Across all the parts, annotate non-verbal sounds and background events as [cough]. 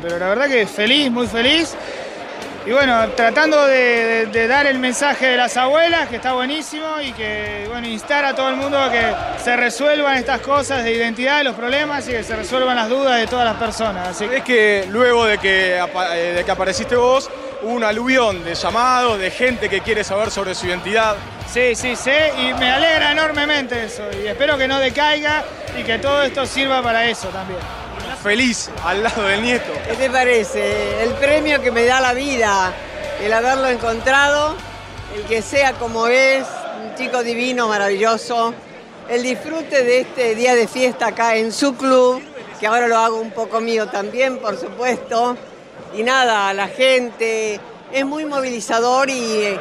Pero la verdad que feliz, muy feliz. Y bueno, tratando de, de- de dar el mensaje de las abuelas, que está buenísimo, y que, bueno, instar a todo el mundo a que se resuelvan estas cosas de identidad, los problemas, y que se resuelvan las dudas de todas las personas. Así que Es que luego de que, eh, de que apareciste vos, hubo un aluvión de llamados, de gente que quiere saber sobre su identidad. Sí, sí, sí, y me alegra enormemente eso, y espero que no decaiga y que todo esto sirva para eso también. Feliz al lado del nieto. ¿Qué te parece? El premio que me da la vida, el haberlo encontrado, el que sea como es, un chico divino, maravilloso, el disfrute de este día de fiesta acá en su club, que ahora lo hago un poco mío también, por supuesto. Y nada, la gente es muy movilizador y eh,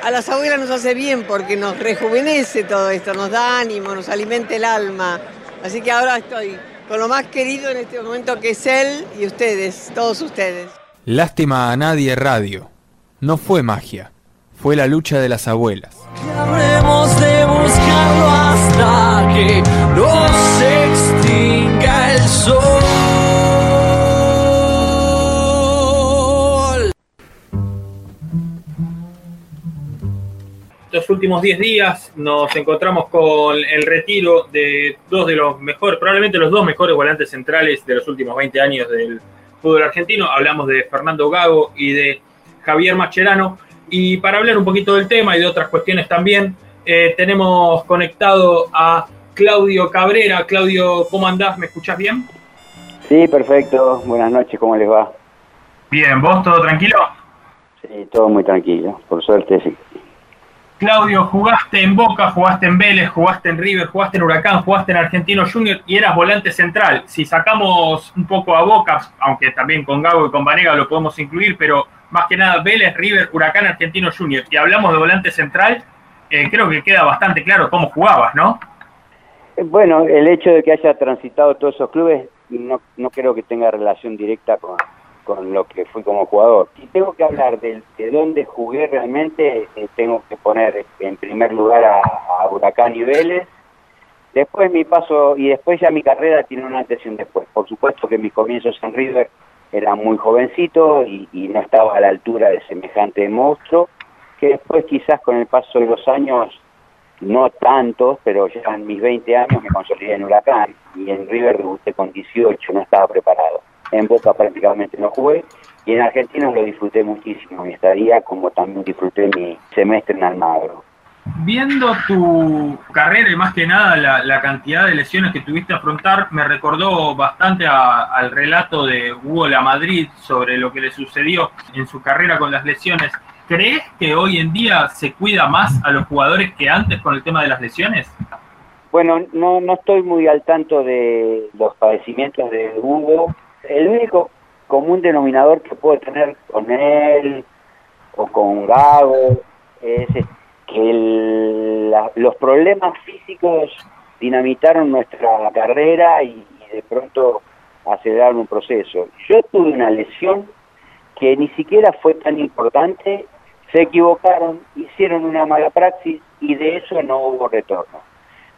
a las abuelas nos hace bien porque nos rejuvenece todo esto, nos da ánimo, nos alimenta el alma. Así que ahora estoy con lo más querido en este momento que es él y ustedes, todos ustedes. Lástima a nadie radio. No fue magia, fue la lucha de las abuelas. Habremos de buscarlo hasta que no Estos últimos 10 días nos encontramos con el retiro de dos de los mejores, probablemente los dos mejores volantes centrales de los últimos 20 años del fútbol argentino. Hablamos de Fernando Gago y de Javier Mascherano. Y para hablar un poquito del tema y de otras cuestiones también, eh, tenemos conectado a Claudio Cabrera. Claudio, ¿cómo andás? ¿Me escuchás bien? Sí, perfecto. Buenas noches, ¿cómo les va? Bien, ¿vos todo tranquilo? Sí, todo muy tranquilo, por suerte sí. Claudio, jugaste en Boca, jugaste en Vélez, jugaste en River, jugaste en Huracán, jugaste en Argentino Junior y eras volante central. Si sacamos un poco a Boca, aunque también con Gago y con Vanega lo podemos incluir, pero más que nada Vélez, River, Huracán, Argentino Junior, y hablamos de volante central, eh, creo que queda bastante claro cómo jugabas, ¿no? Eh, Bueno, el hecho de que haya transitado todos esos clubes no, no creo que tenga relación directa con, con lo que fui como jugador. Si tengo que hablar de, de dónde jugué realmente, eh, tengo que poner en primer lugar a, Huracán y Vélez. Después mi paso, y después ya mi carrera tiene un antes y un después. Por supuesto que mis comienzos en River era muy jovencito y, y no estaba a la altura de semejante monstruo, que después quizás con el paso de los años no tantos, pero ya en mis 20 años me consolidé en Huracán y en River debuté con 18, no estaba preparado. En Boca prácticamente no jugué y en Argentina lo disfruté muchísimo, mi estadía, como también disfruté mi semestre en Almagro. Viendo tu carrera y más que nada la, la cantidad de lesiones que tuviste a afrontar, me recordó bastante a- al relato de Hugo La Madrid sobre lo que le sucedió en su carrera con las lesiones. ¿Crees que hoy en día se cuida más a los jugadores que antes con el tema de las lesiones? Bueno, no, no estoy muy al tanto de los padecimientos de Hugo. El único común denominador que puedo tener con él o con Gago es que el- la- los problemas físicos dinamitaron nuestra carrera y de pronto aceleraron un proceso. Yo tuve una lesión que ni siquiera fue tan importante, se equivocaron, hicieron una mala praxis y de eso no hubo retorno.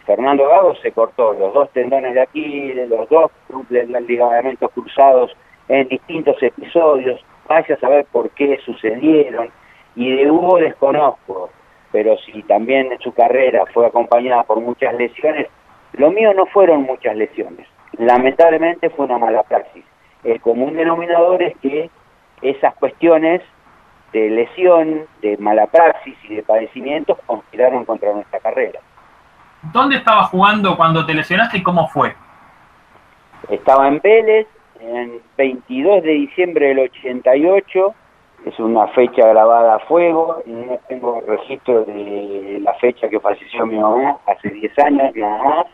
Fernando Gago se cortó los dos tendones de aquí, los dos ligamentos cruzados en distintos episodios, vaya a saber por qué sucedieron, y de Hugo desconozco, pero si también en su carrera fue acompañada por muchas lesiones, lo mío no fueron muchas lesiones, lamentablemente fue una mala praxis. El común denominador es que esas cuestiones de lesión, de mala praxis y de padecimientos conspiraron contra nuestra carrera. ¿Dónde estabas jugando cuando te lesionaste y cómo fue? Estaba en Vélez, en 22 de diciembre del 88, es una fecha grabada a fuego, no tengo registro de la fecha que falleció mi mamá, hace 10 años nada más,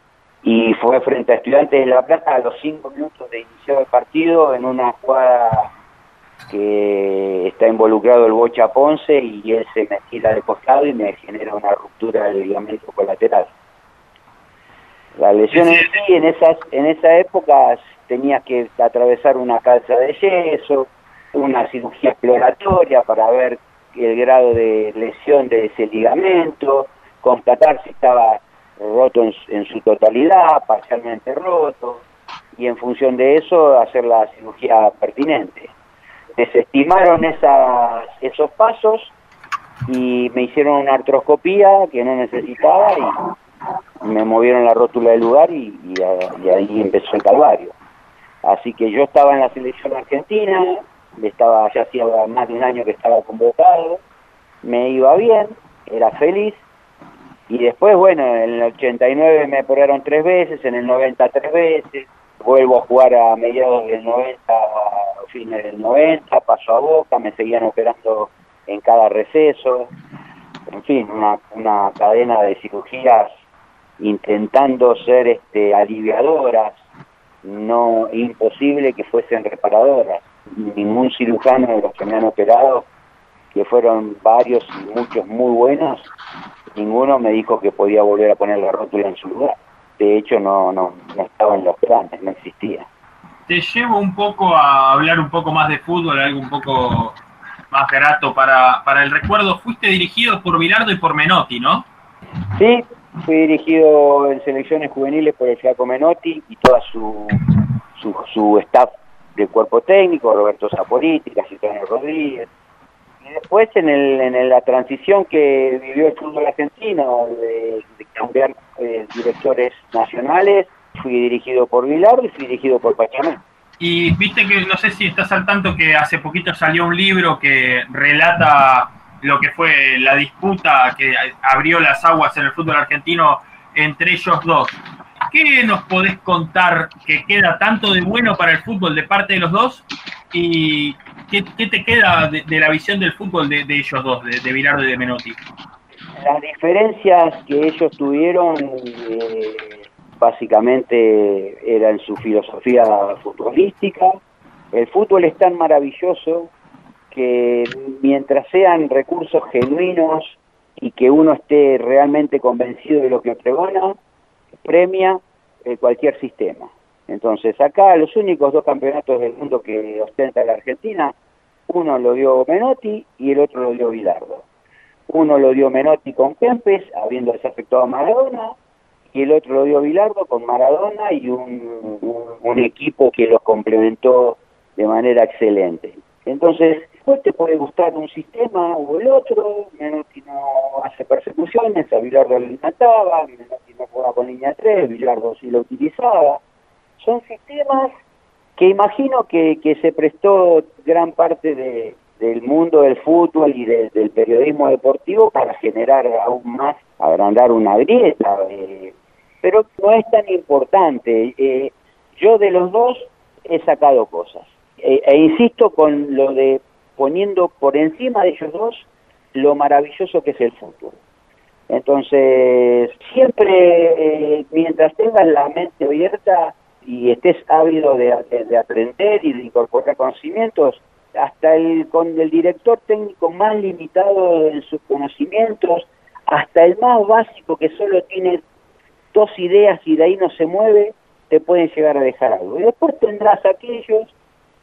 y fue frente a Estudiantes de La Plata a los 5 minutos de iniciar el partido en una jugada que está involucrado el Bocha Ponce y él se me tira de costado y me genera una ruptura del ligamento colateral. La lesión en sí, en esas, en esa época tenías que atravesar una calza de yeso, una cirugía exploratoria para ver el grado de lesión de ese ligamento, constatar si estaba roto en, en su totalidad, parcialmente roto, y en función de eso hacer la cirugía pertinente. Desestimaron esas, esos pasos y me hicieron una artroscopía que no necesitaba y me movieron la rótula del lugar y, ahí empezó el calvario. Así que yo estaba en la selección argentina, estaba ya hacía más de un año que estaba convocado, me iba bien, era feliz, y después, bueno, en el 89 me operaron tres veces, en el 90 tres veces, vuelvo a jugar a mediados del 90, a fines del 90, paso a Boca, me seguían operando en cada receso, en fin, una cadena de cirugías intentando ser este, aliviadoras, no imposible que fuesen reparadoras. Ningún cirujano de los que me han operado, que fueron varios y muchos muy buenos, ninguno me dijo que podía volver a poner la rótula en su lugar. De hecho, no, no, no estaba en los planes, no existía. Te llevo un poco a hablar un poco más de fútbol, algo un poco más grato para, para el recuerdo. Fuiste dirigido por Bilardo y por Menotti, ¿no? Sí, fui dirigido en selecciones juveniles por el Flaco Menotti y toda su, su, su staff de cuerpo técnico, Roberto Zaporiti, Casitano Rodríguez. Y después en, el, en la transición que vivió el fútbol argentino, de, de cambiar eh, directores nacionales, fui dirigido por Vilar y fui dirigido por Pachamé. Y viste que, no sé si estás al tanto que hace poquito salió un libro que relata lo que fue la disputa que abrió las aguas en el fútbol argentino entre ellos dos. ¿Qué nos podés contar que queda tanto de bueno para el fútbol de parte de los dos? ¿Y qué, te queda de, la visión del fútbol de, de ellos dos, de, de Bilardo y de Menotti? Las diferencias que ellos tuvieron eh, básicamente eran su filosofía futbolística. El fútbol es tan maravilloso que mientras sean recursos genuinos y que uno esté realmente convencido de lo que pregona, premia eh, cualquier sistema. Entonces acá los únicos dos campeonatos del mundo que ostenta la Argentina, uno lo dio Menotti y el otro lo dio Bilardo. Uno lo dio Menotti con Kempes, habiendo desafectado a Maradona, y el otro lo dio Bilardo con Maradona y un, un, un equipo que los complementó de manera excelente. Entonces, después te puede gustar un sistema o el otro, Menotti no hace persecuciones, a Bilardo le mataba, Menotti no jugaba con línea 3, Bilardo sí lo utilizaba. Son sistemas que imagino que, que se prestó gran parte de, del mundo del fútbol y de, del periodismo deportivo para generar aún más, agrandar una grieta, eh, pero no es tan importante. Eh, yo de los dos he sacado cosas. E, e, insisto con lo de poniendo por encima de ellos dos lo maravilloso que es el fútbol. Entonces, siempre, eh, mientras tengas la mente abierta y estés ávido de, de, de, aprender y de incorporar conocimientos, hasta el con el director técnico más limitado en sus conocimientos, hasta el más básico que solo tiene dos ideas y de ahí no se mueve, te pueden llegar a dejar algo. Y después tendrás aquellos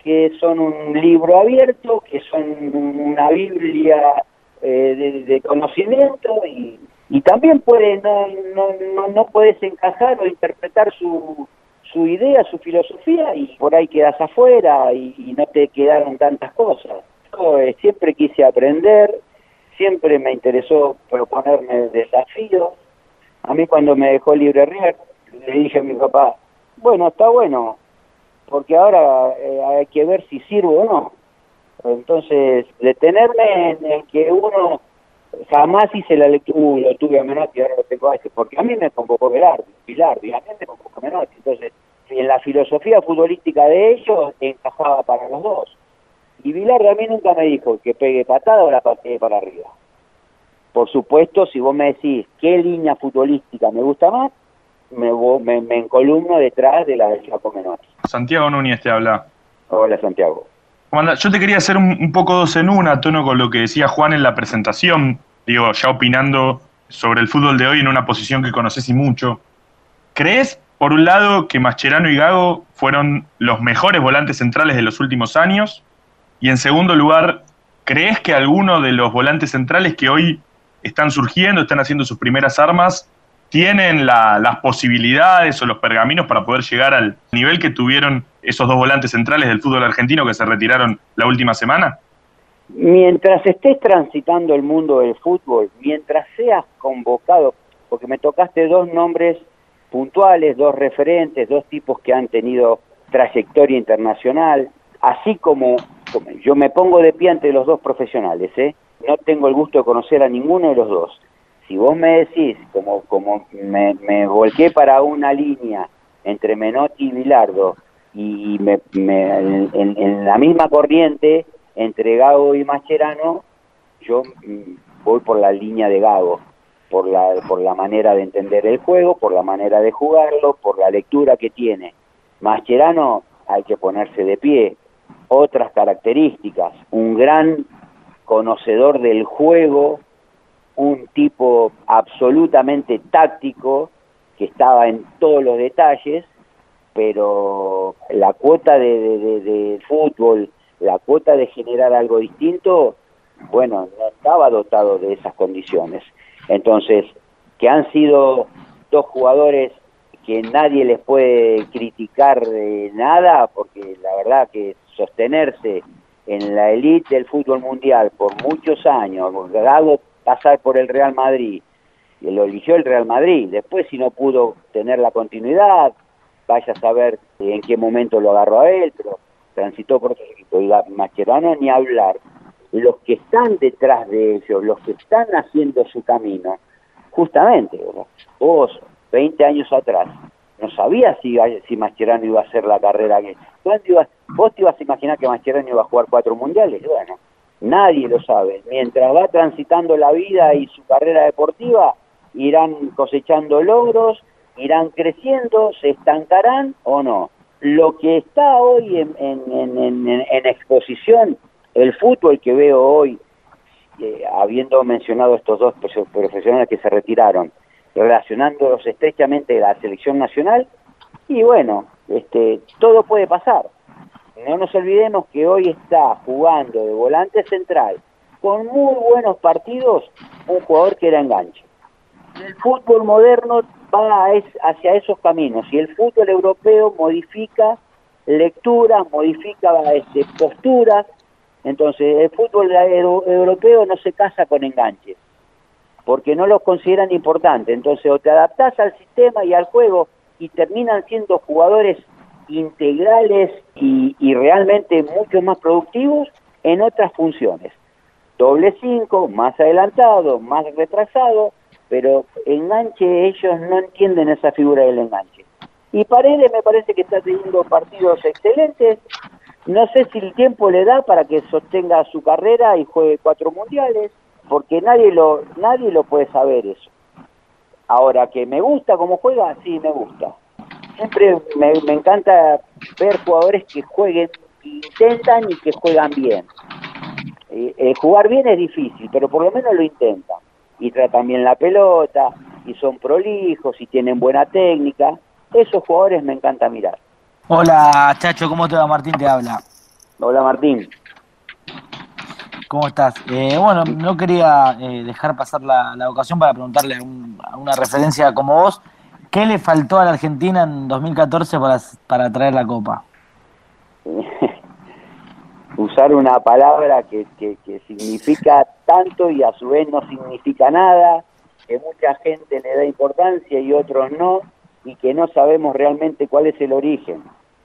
que son un libro abierto, que son una Biblia eh, de, conocimiento y, también puede, no, no, no, no, puedes encajar o interpretar su, su idea, su filosofía y por ahí quedas afuera y, no te quedaron tantas cosas. Yo, eh, siempre quise aprender, siempre me interesó proponerme desafíos. A mí cuando me dejó libre Rier, le dije a mi papá, bueno, está bueno, porque ahora eh, hay que ver si sirvo o no. Entonces, detenerme en, en que uno jamás hice la lectura, uh, lo tuve a Menotti, ahora lo tengo a este, porque a mí me convocó Velardo, Pilardo, y a mí me convocó Menotti. Entonces, en la filosofía futbolística de ellos encajaba para los dos. Y Vilardo a mí nunca me dijo que pegue patada o la pateé para arriba. Por supuesto, si vos me decís qué línea futbolística me gusta más, me, me, me encolumno detrás de la del Chaco Menotti. Santiago Núñez te habla. Hola, Santiago. Yo te quería hacer un, un poco dos en una, a tono con lo que decía Juan en la presentación, digo, ya opinando sobre el fútbol de hoy en una posición que conoces y mucho. ¿Crees, por un lado, que Mascherano y Gago fueron los mejores volantes centrales de los últimos años? Y en segundo lugar, ¿crees que alguno de los volantes centrales que hoy están surgiendo, están haciendo sus primeras armas, tienen la- las posibilidades o los pergaminos para poder llegar al nivel que tuvieron esos dos volantes centrales del fútbol argentino que se retiraron la última semana? Mientras estés transitando el mundo del fútbol, mientras seas convocado, porque me tocaste dos nombres puntuales, dos referentes, dos tipos que han tenido trayectoria internacional, así como, yo me pongo de pie ante los dos profesionales, ¿eh? no tengo el gusto de conocer a ninguno de los dos. Si vos me decís, como, como me, volqué para una línea entre Menotti y Bilardo, y me, me- en, en- en la misma corriente entre Gago y Mascherano, yo mm, voy por la línea de Gago, por la, por la manera de entender el juego, por la manera de jugarlo, por la lectura que tiene. Mascherano hay que ponerse de pie. Otras características, un gran conocedor del juego, un tipo absolutamente táctico, que estaba en todos los detalles, pero la cuota de, de- de- fútbol, la cuota de generar algo distinto, bueno, no estaba dotado de esas condiciones. Entonces, que han sido dos jugadores que nadie les puede criticar de nada, porque la verdad que sostenerse en la elite del fútbol mundial por muchos años, Gago pasar por el Real Madrid, y lo eligió el Real Madrid, después si no pudo tener la continuidad, vaya a saber en qué momento lo agarró a él, transitó por otros equipos, y Ga- Mascherano ni hablar, los que están detrás de ellos, los que están haciendo su camino, justamente, vos, 20 años atrás, no sabías si, si Mascherano iba a hacer la carrera que... ¿Cuándo ibas- ¿Vos te ibas a imaginar que Mascherano iba a jugar cuatro mundiales? Bueno, nadie lo sabe. Mientras va transitando la vida y su carrera deportiva, irán cosechando logros, irán creciendo, se estancarán o no. Lo que está hoy en, exposición, el fútbol que veo hoy, eh, habiendo mencionado estos dos profe- profesionales que se retiraron, relacionándolos estrechamente de la selección nacional, y bueno, este, todo puede pasar. No nos olvidemos que hoy está jugando de volante central con muy buenos partidos un jugador que era enganche. El fútbol moderno va hacia esos caminos y el fútbol europeo modifica lecturas, modifica este, posturas. Entonces, el fútbol euro- europeo no se casa con enganches porque no los consideran importantes. Entonces, o te adaptás al sistema y al juego y terminan siendo jugadores integrales y, realmente mucho más productivos en otras funciones. Doble cinco, más adelantado, más retrasado, pero enganche ellos no entienden esa figura del enganche. Y Paredes me parece que está teniendo partidos excelentes. No sé si el tiempo le da para que sostenga su carrera y juegue cuatro mundiales, porque nadie lo, nadie lo puede saber eso. Ahora, que me gusta cómo juega, sí, me gusta. Siempre me, me encanta ver jugadores que jueguen, que intentan y que juegan bien. Eh, eh, jugar bien es difícil, pero por lo menos lo intentan. Y tratan bien la pelota, y son prolijos, y tienen buena técnica. Esos jugadores me encanta mirar. Hola, Chacho, ¿cómo te va? Martín te habla. Hola Martín. ¿Cómo estás? Eh, bueno, no quería eh, dejar pasar la, la ocasión para preguntarle a, un- a una referencia como vos, ¿qué le faltó a la Argentina en 2014 para, para traer la Copa? [laughs] usar una palabra que, que, que significa tanto y a su vez no significa nada, que mucha gente le da importancia y otros no, y que no sabemos realmente cuál es el origen.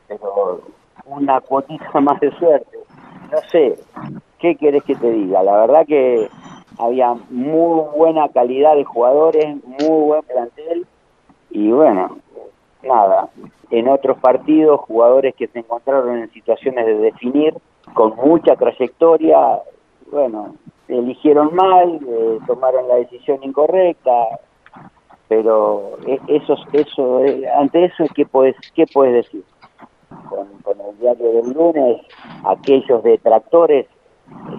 Pero una cuotita [laughs] más de suerte. no sé, ¿qué querés que te diga? La verdad que había muy buena calidad de jugadores, muy buen plantel y bueno, nada, en otros partidos jugadores que se encontraron en situaciones de definir con mucha trayectoria, bueno, eligieron mal, eh, tomaron la decisión incorrecta, pero e- eso, eso, eh, ante eso, ¿qué puedes, qué puedes decir? Con, con el diario del lunes, aquellos detractores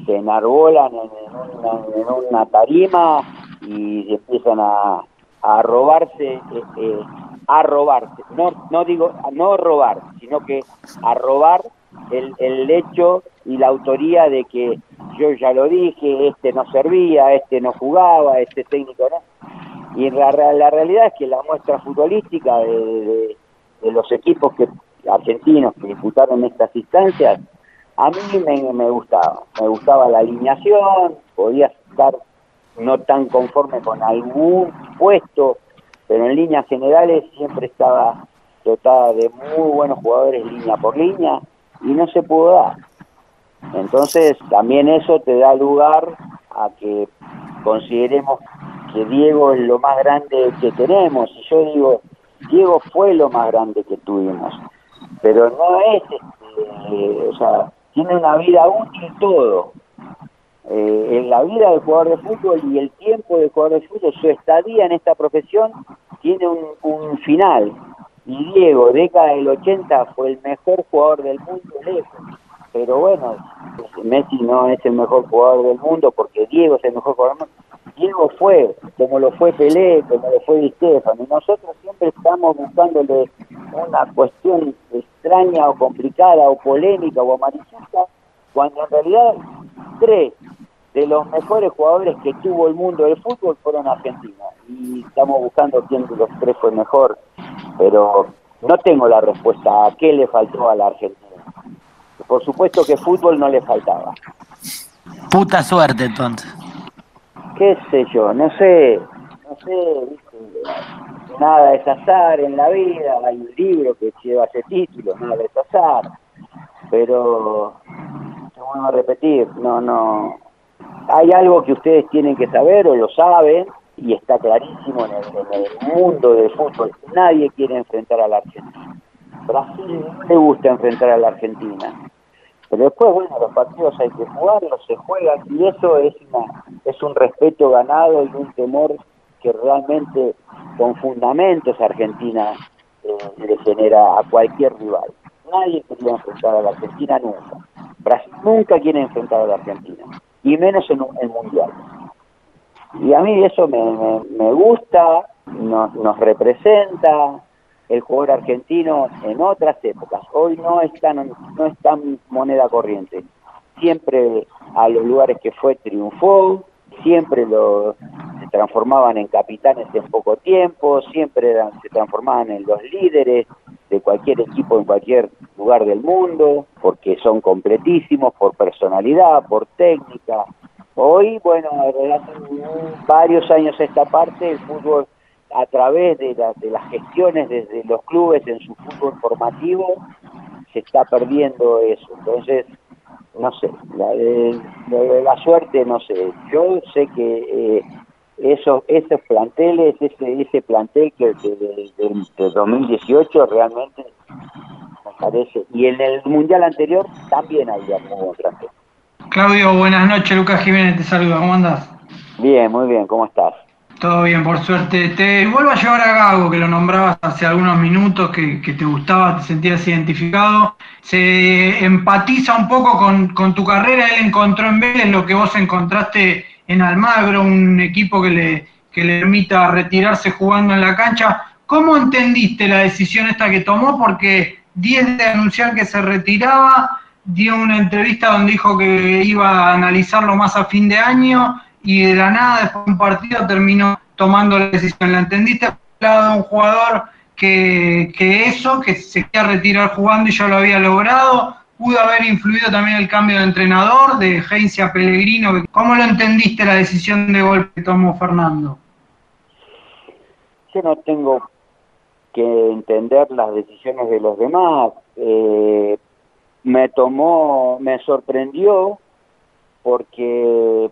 se enarbolan en, una, en una tarima y empiezan a, a robarse, eh, eh, a robarse, no, no digo, no robar, sino que a robar el, el hecho y la autoría de que yo ya lo dije, este no servía, este no jugaba, este técnico no. Y la, la realidad es que la muestra futbolística de, de- de los equipos que argentinos que disputaron estas instancias, a mí me, me gustaba. Me gustaba la alineación, podía estar no tan conforme con algún puesto, pero en líneas generales siempre estaba dotada de muy buenos jugadores línea por línea y no se pudo dar. Entonces también eso te da lugar a que consideremos que Diego es lo más grande que tenemos. Y yo digo, Diego fue lo más grande que tuvimos, pero no es, este, o sea, tiene una vida útil todo. Eh, en la vida del jugador de fútbol y el tiempo del jugador de fútbol, su estadía en esta profesión tiene un, final. Y Diego, década del 80, fue el mejor jugador del mundo lejos. Pero bueno, Messi no es el mejor jugador del mundo porque Diego es el mejor jugador del mundo. Diego fue, como lo fue Pelé, como lo fue Di Stefano, y nosotros siempre estamos buscándole una cuestión extraña o complicada o polémica o amarillenta, cuando en realidad tres de los mejores jugadores que tuvo el mundo del fútbol fueron argentinos y estamos buscando quién de los tres fue mejor, pero no tengo la respuesta a qué le faltó a la Argentina. Por supuesto que fútbol no le faltaba. Puta suerte entonces. qué sé yo, no sé, no sé, ¿viste? nada es azar en la vida, hay un libro que lleva ese título, nada es azar, pero te vuelvo a repetir, no, no, hay algo que ustedes tienen que saber o lo saben y está clarísimo en el, mundo del fútbol, nadie quiere enfrentar a la Argentina. Brasil le gusta enfrentar a la Argentina. Pero después, bueno, los partidos hay que jugarlos, se juegan, y eso es, una, es un respeto ganado y un temor que realmente, con fundamentos, Argentina eh, le genera a cualquier rival. Nadie quería enfrentar a la Argentina nunca. Brasil nunca quiere enfrentar a la Argentina, y menos en un Mundial. Y a mí eso me, me, me gusta, nos, nos representa, el jugador argentino en otras épocas. Hoy no es tan, no es tan moneda corriente. Siempre a los lugares que fue triunfó, siempre lo, transformaban en capitanes en poco tiempo, siempre eran, se transformaban en los líderes de cualquier equipo en cualquier lugar del mundo, porque son completísimos por personalidad, por técnica. Hoy, bueno, varios años esta parte, el fútbol a través de, la- de las gestiones desde los clubes en su fútbol formativo se está perdiendo eso. Entonces, no sé, la, lo de la suerte, no sé. Yo sé que eh, esos, esos planteles, ese, ese plantel que de, de- de 2018 realmente me parece, y en el mundial anterior también había muy buen plantel. Claudio, buenas noches. Lucas Jiménez te saluda. ¿Cómo andás? Bien, muy bien, ¿cómo estás? Todo bien, por suerte. Te vuelvo a llevar a Gago, que lo nombrabas hace algunos minutos, que, que te gustaba, te sentías identificado. Se empatiza un poco con, con tu carrera. Él encontró en Vélez lo que vos encontraste en Almagro, un equipo que le, que le permita retirarse jugando en la cancha. ¿Cómo entendiste la decisión esta que tomó? Porque 10 de anunciar que se retiraba, dio una entrevista donde dijo que iba a analizarlo más a fin de año y de la nada, después de un partido, terminó tomando la decisión. ¿La entendiste lado de un jugador que, que eso, que se quería retirar jugando y ya lo había logrado? ¿Pudo haber influido también el cambio de entrenador, de Heinz a Pellegrino? ¿Cómo lo entendiste la decisión de golpe que tomó Fernando? yo no tengo que entender las decisiones de los demás. Eh, me tomó, me sorprendió porque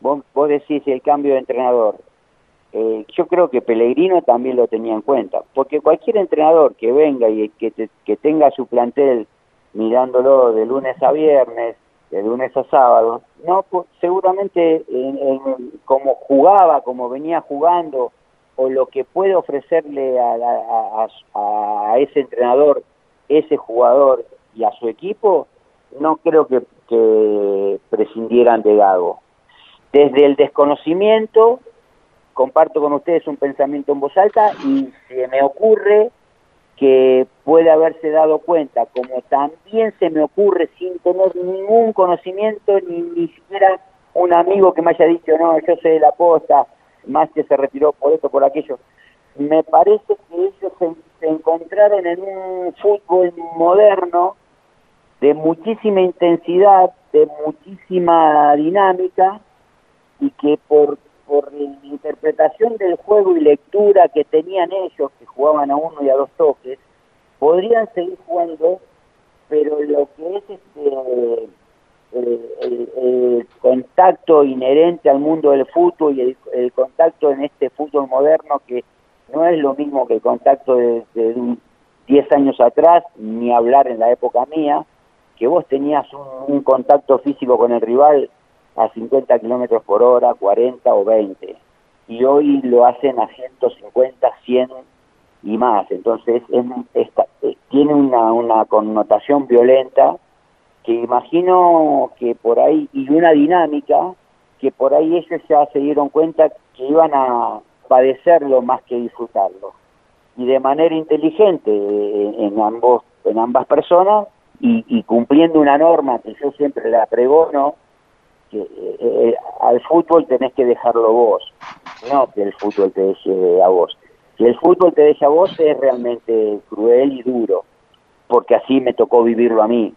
vos, vos decís el cambio de entrenador. Eh, yo creo que Pellegrino también lo tenía en cuenta, porque cualquier entrenador que venga y que, te- que tenga su plantel mirándolo de lunes a viernes, de lunes a sábado, no, pues, seguramente en- en- como jugaba, como venía jugando, o lo que puede ofrecerle a, ese entrenador, ese jugador y a su equipo, no creo que, que prescindieran de Gago. Desde el desconocimiento, comparto con ustedes un pensamiento en voz alta y se me ocurre que puede haberse dado cuenta, como también se me ocurre sin tener ningún conocimiento, ni, ni siquiera un amigo que me haya dicho, no, yo sé de la posta, más que se retiró por esto, por aquello. Me parece que ellos se encontraron en un fútbol moderno de muchísima intensidad, de muchísima dinámica, y que por, por la interpretación del juego y lectura que tenían ellos, que jugaban a uno y a dos toques, podrían seguir jugando, pero lo que es este el, el- contacto inherente al mundo del fútbol y el, el contacto en este fútbol moderno que no es lo mismo que el contacto de, de un 10 años atrás, ni hablar en la época mía, que vos tenías un contacto físico con el rival a 50 kilómetros por hora, 40 o 20, y hoy lo hacen a 150, 100 y más. Entonces es- eh, tiene una, una connotación violenta que imagino que por ahí, y una dinámica, que por ahí ellos ya se dieron cuenta que iban a padecerlo más que disfrutarlo. Y de manera inteligente eh, en, ambos, en ambas personas, y, y cumpliendo una norma que yo siempre la pregono, que eh, eh, al fútbol tenés que dejarlo vos, no que el fútbol te deje a vos. Si el fútbol te deja a vos es realmente cruel y duro, porque así me tocó vivirlo a mí.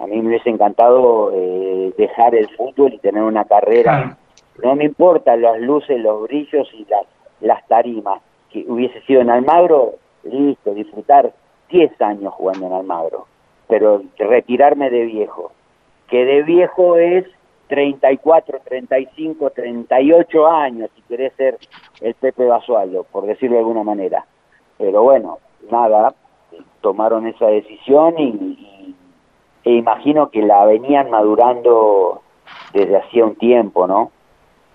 A mí me hubiese encantado eh, dejar el fútbol y tener una carrera. No me importan las luces, los brillos y las, las tarimas. Que hubiese sido en Almagro, listo, disfrutar 10 años jugando en Almagro. Pero retirarme de viejo. Que de viejo es 34, 35, 38 años, si querés ser el Pepe Basualdo, por decirlo de alguna manera. Pero bueno, nada, tomaron esa decisión y, y- e imagino que la venían madurando desde hacía un tiempo, ¿no?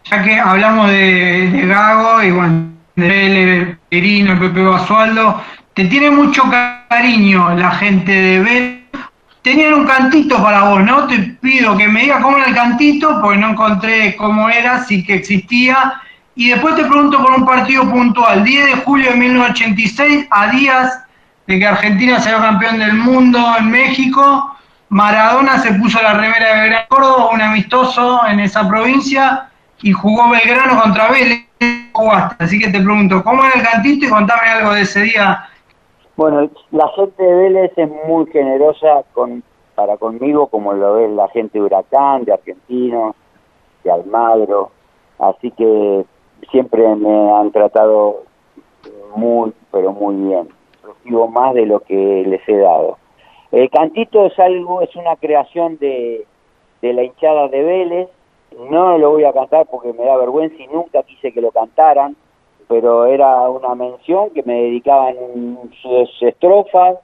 Ya que hablamos de, de Gago y bueno, de Perino, Pepe Basualdo, te tiene mucho cariño la gente de Vélez. Tenían un cantito para vos, ¿no? Te pido que me digas cómo era el cantito, porque no encontré cómo era, sí que existía. Y después te pregunto por un partido puntual. 10 de julio de 1986, a días de que Argentina sea campeón del mundo en México, Maradona se puso la remera de Belgrano Córdoba, un amistoso en esa provincia, y jugó Belgrano contra Vélez. Así que te pregunto, ¿cómo era el cantito? Y contame algo de ese día. Bueno, la gente de Vélez es muy generosa con, para conmigo, como lo es la gente de Huracán, de Argentinos, de Almagro, así que siempre me han tratado muy, pero muy bien. Recibo más de lo que les he dado. El cantito es algo, es una creación de, de la hinchada de Vélez. No lo voy a cantar porque me da vergüenza y nunca quise que lo cantaran, pero era una mención que me dedicaban sus estrofas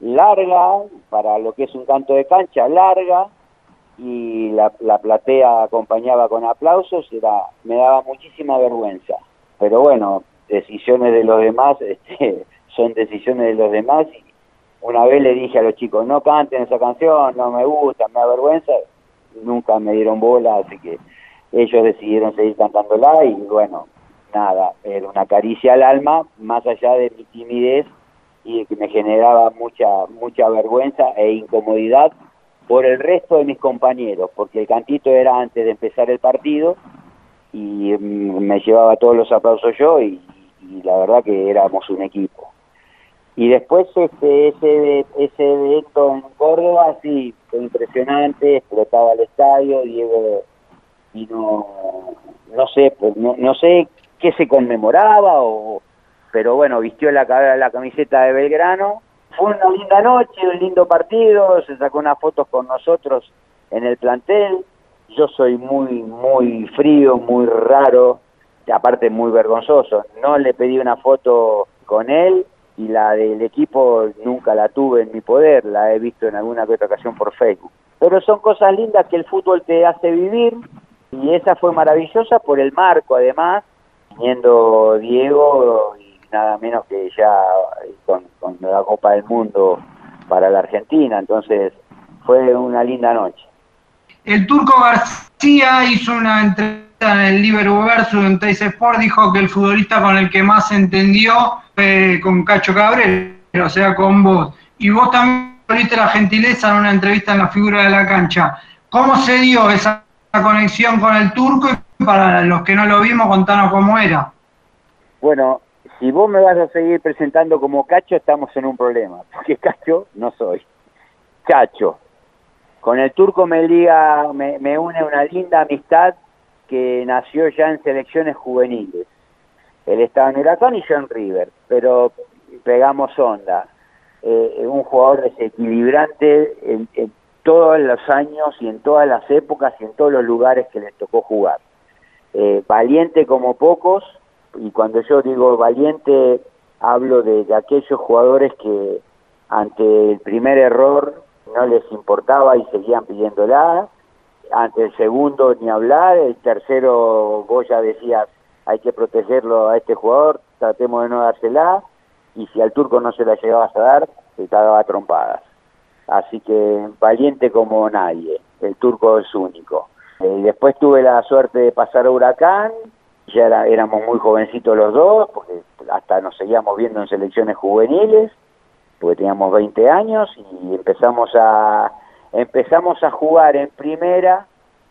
larga para lo que es un canto de cancha larga y la, la platea acompañaba con aplausos era me daba muchísima vergüenza. Pero bueno decisiones de los demás [laughs] este, son decisiones de los demás y una vez le dije a los chicos no canten esa canción no me gusta me da vergüenza nunca me dieron bola así que ellos decidieron seguir cantándola y bueno nada era una caricia al alma más allá de mi timidez y que me generaba mucha mucha vergüenza e incomodidad por el resto de mis compañeros, porque el cantito era antes de empezar el partido y mm, me llevaba todos los aplausos yo y, y la verdad que éramos un equipo. Y después este, ese, ese evento en Córdoba, sí, fue impresionante, explotaba el estadio, Diego vino, no sé, pues, no, no sé qué se conmemoraba, o, pero bueno, vistió la, la camiseta de Belgrano, fue una linda noche, un lindo partido, se sacó unas fotos con nosotros en el plantel. Yo soy muy, muy frío, muy raro, aparte muy vergonzoso. No le pedí una foto con él y la del equipo nunca la tuve en mi poder, la he visto en alguna que otra ocasión por Facebook. Pero son cosas lindas que el fútbol te hace vivir y esa fue maravillosa por el marco además, viniendo Diego y nada menos que ya con, con la Copa del Mundo para la Argentina, entonces fue una linda noche. El turco García hizo una entrevista en el Liverpool versus en Teis Sport, dijo que el futbolista con el que más entendió fue con Cacho Cabrera, o sea, con vos. Y vos también tuviste la gentileza en una entrevista en la figura de la cancha. ¿Cómo se dio esa conexión con el turco? Para los que no lo vimos, contanos cómo era. Bueno, si vos me vas a seguir presentando como Cacho, estamos en un problema, [laughs] porque Cacho no soy. Cacho, con el turco me liga, me, une una linda amistad que nació ya en selecciones juveniles. Él estaba en Huracán y yo en River, pero pegamos onda. Eh, un jugador desequilibrante en, todos los años y en todas las épocas y en todos los lugares que le tocó jugar. Eh, valiente como pocos, y cuando yo digo valiente, hablo de, aquellos jugadores que ante el primer error no les importaba y seguían pidiéndola. Ante el segundo ni hablar, el tercero vos ya decías hay que protegerlo a este jugador, tratemos de no dársela, y si al turco no se la llegabas a dar, te cagaba trompadas. Así que valiente como nadie, el turco es único. Eh, después tuve la suerte de pasar a Huracán, ya era, éramos muy jovencitos los dos, porque hasta nos seguíamos viendo en selecciones juveniles, porque teníamos 20 años y empezamos a empezamos a jugar en primera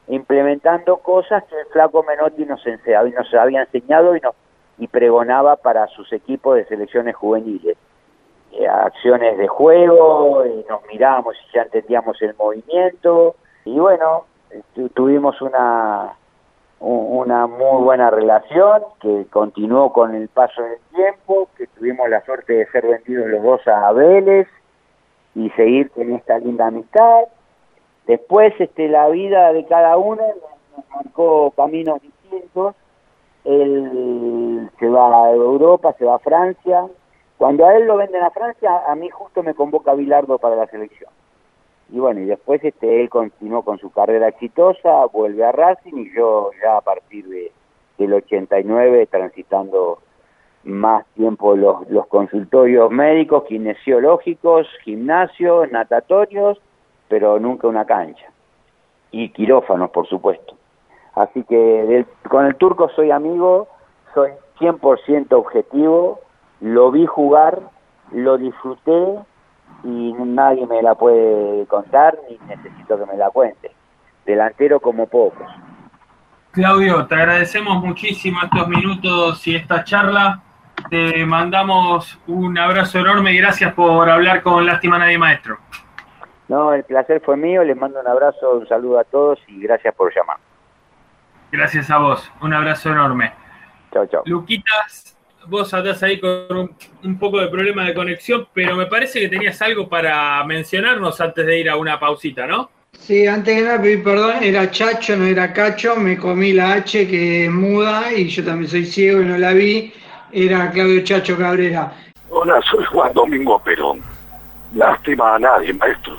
implementando cosas que el flaco Menotti nos, nos había enseñado y nos y pregonaba para sus equipos de selecciones juveniles. Eh, acciones de juego, y nos mirábamos y ya entendíamos el movimiento y bueno, tuvimos una una muy buena relación que continuó con el paso del tiempo, que tuvimos la suerte de ser vendidos los dos a Vélez y seguir con esta linda amistad. Después este, la vida de cada uno nos marcó caminos distintos. Él se va a Europa, se va a Francia. Cuando a él lo venden a Francia, a mí justo me convoca Bilardo para la selección y bueno, y después este él continuó con su carrera exitosa, vuelve a Racing y yo ya a partir de, del 89 transitando más tiempo los, los consultorios médicos, kinesiológicos, gimnasios, natatorios, pero nunca una cancha. Y quirófanos, por supuesto. Así que del, con el turco soy amigo, soy 100% objetivo, lo vi jugar, lo disfruté y nadie me la puede contar ni necesito que me la cuente. Delantero como pocos. Claudio, te agradecemos muchísimo estos minutos y esta charla. Te mandamos un abrazo enorme y gracias por hablar con Lástima Nadie Maestro. No, el placer fue mío. Les mando un abrazo, un saludo a todos y gracias por llamar. Gracias a vos. Un abrazo enorme. Chao, chao. Luquitas, vos andás ahí con un, un, poco de problema de conexión, pero me parece que tenías algo para mencionarnos antes de ir a una pausita, ¿no? Sí, antes de nada pedir perdón, era Chacho, no era Cacho, me comí la H que es muda y yo también soy ciego y no la vi, era Claudio Chacho Cabrera. Hola, soy Juan Domingo Perón. Lástima a nadie, maestro.